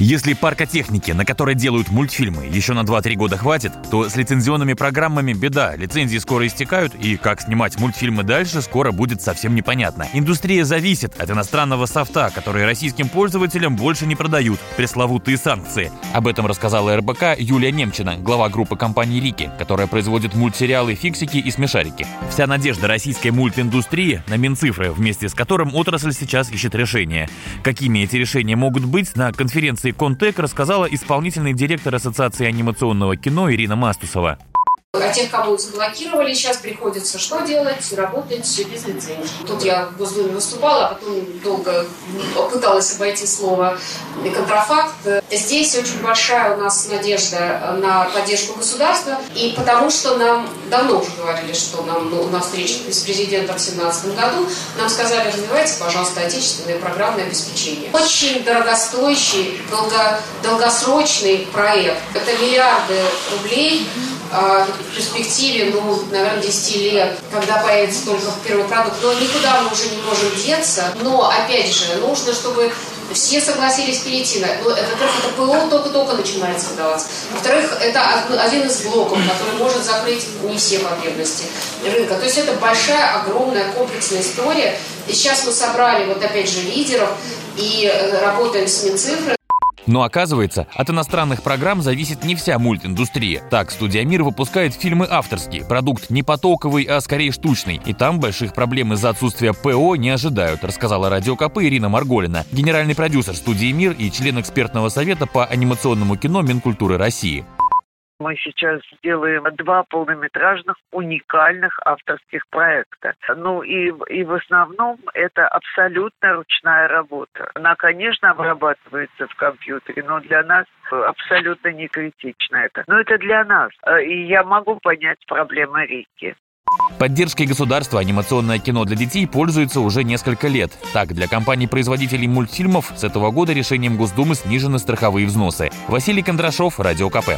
Если парка техники, на которой делают мультфильмы, еще на 2-3 года хватит, то с лицензионными программами беда. Лицензии скоро истекают, и как снимать мультфильмы дальше, скоро будет совсем непонятно. Индустрия зависит от иностранного софта, который российским пользователям больше не продают. Пресловутые санкции. Об этом рассказала РБК Юлия Немчина, глава группы компании «Рики», которая производит мультсериалы «Фиксики» и «Смешарики». Вся надежда российской мультиндустрии на Минцифры, вместе с которым отрасль сейчас ищет решения. Какими эти решения могут быть, на конференции конференции Контек рассказала исполнительный директор Ассоциации анимационного кино Ирина Мастусова. А тех, кого заблокировали, сейчас приходится что делать? Работать без лицензии. Тут я в Госдуме выступала, а потом долго пыталась обойти слово контрафакт. Здесь очень большая у нас надежда на поддержку государства, и потому что нам давно уже говорили, что нам ну, на встрече с президентом в 2017 году нам сказали, развивайте, пожалуйста, отечественное программное обеспечение. Очень дорогостоящий, долго, долгосрочный проект. Это миллиарды рублей, в перспективе, ну, наверное, 10 лет, когда появится только первый продукт. Но никуда мы уже не можем деться. Но, опять же, нужно, чтобы все согласились перейти на... Ну, во-первых, это ПО только-только начинается выдаваться. Во-вторых, это один из блоков, который может закрыть не все потребности рынка. То есть это большая, огромная, комплексная история. И сейчас мы собрали, вот опять же, лидеров и э, работаем с Минцифрой. Но оказывается, от иностранных программ зависит не вся мультиндустрия. Так, студия «Мир» выпускает фильмы авторские, продукт не потоковый, а скорее штучный. И там больших проблем из-за отсутствия ПО не ожидают, рассказала радио КП Ирина Марголина, генеральный продюсер студии «Мир» и член экспертного совета по анимационному кино Минкультуры России. Мы сейчас делаем два полнометражных уникальных авторских проекта. Ну и, и в основном это абсолютно ручная работа. Она, конечно, обрабатывается в компьютере, но для нас абсолютно не критично это. Но это для нас. И я могу понять проблемы Рики. Поддержкой государства анимационное кино для детей пользуется уже несколько лет. Так, для компаний-производителей мультфильмов с этого года решением Госдумы снижены страховые взносы. Василий Кондрашов, Радио КП.